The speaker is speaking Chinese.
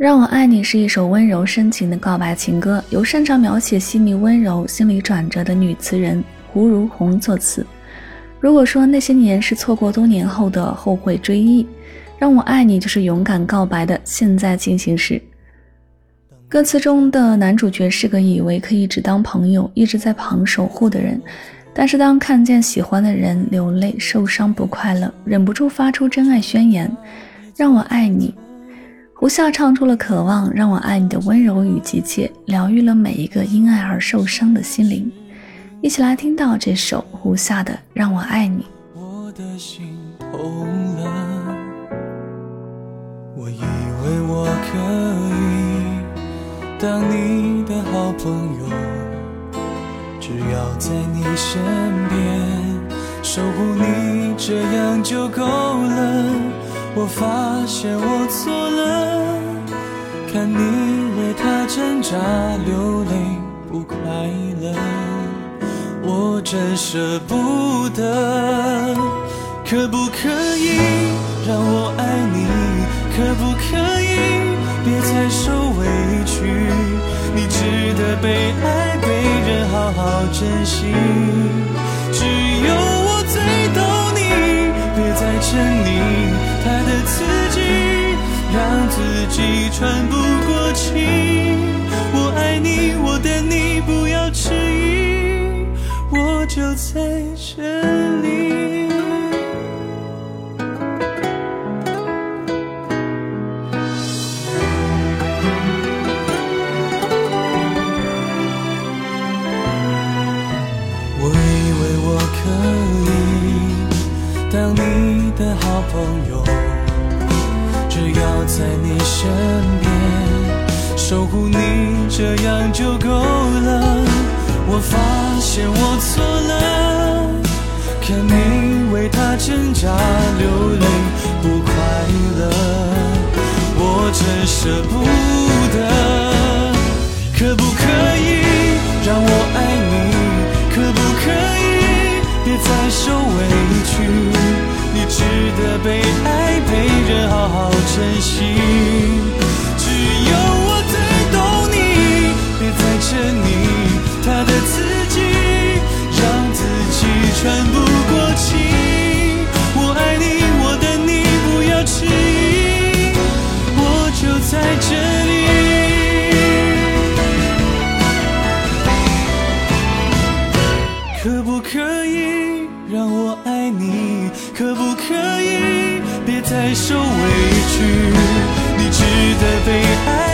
让我爱你是一首温柔深情的告白情歌，由擅长描写细腻温柔、心理转折的女词人胡如红作词。如果说那些年是错过多年后的后悔追忆，让我爱你就是勇敢告白的现在进行时。歌词中的男主角是个以为可以只当朋友、一直在旁守护的人，但是当看见喜欢的人流泪、受伤、不快乐，忍不住发出真爱宣言：“让我爱你。”胡夏唱出了渴望，让我爱你的温柔与急切，疗愈了每一个因爱而受伤的心灵。一起来听到这首胡夏的《让我爱你》。我的心痛了，我以为我可以当你的好朋友，只要在你身边守护你，这样就够了。我发现我错了，看你为他挣扎流泪不快乐，我真舍不得。可不可以让我爱你？可不可以别再受委屈？你值得被爱，被人好好珍惜。只有我最懂你，别再沉溺。让自己喘不过气。我爱你，我等你，不要迟疑，我就在这里。我以为我可以当你的好朋友。在你身边守护你，这样就够了。我发现我错了，看你为他挣扎流泪不快乐，我真舍不得。再受委屈？你值得被爱。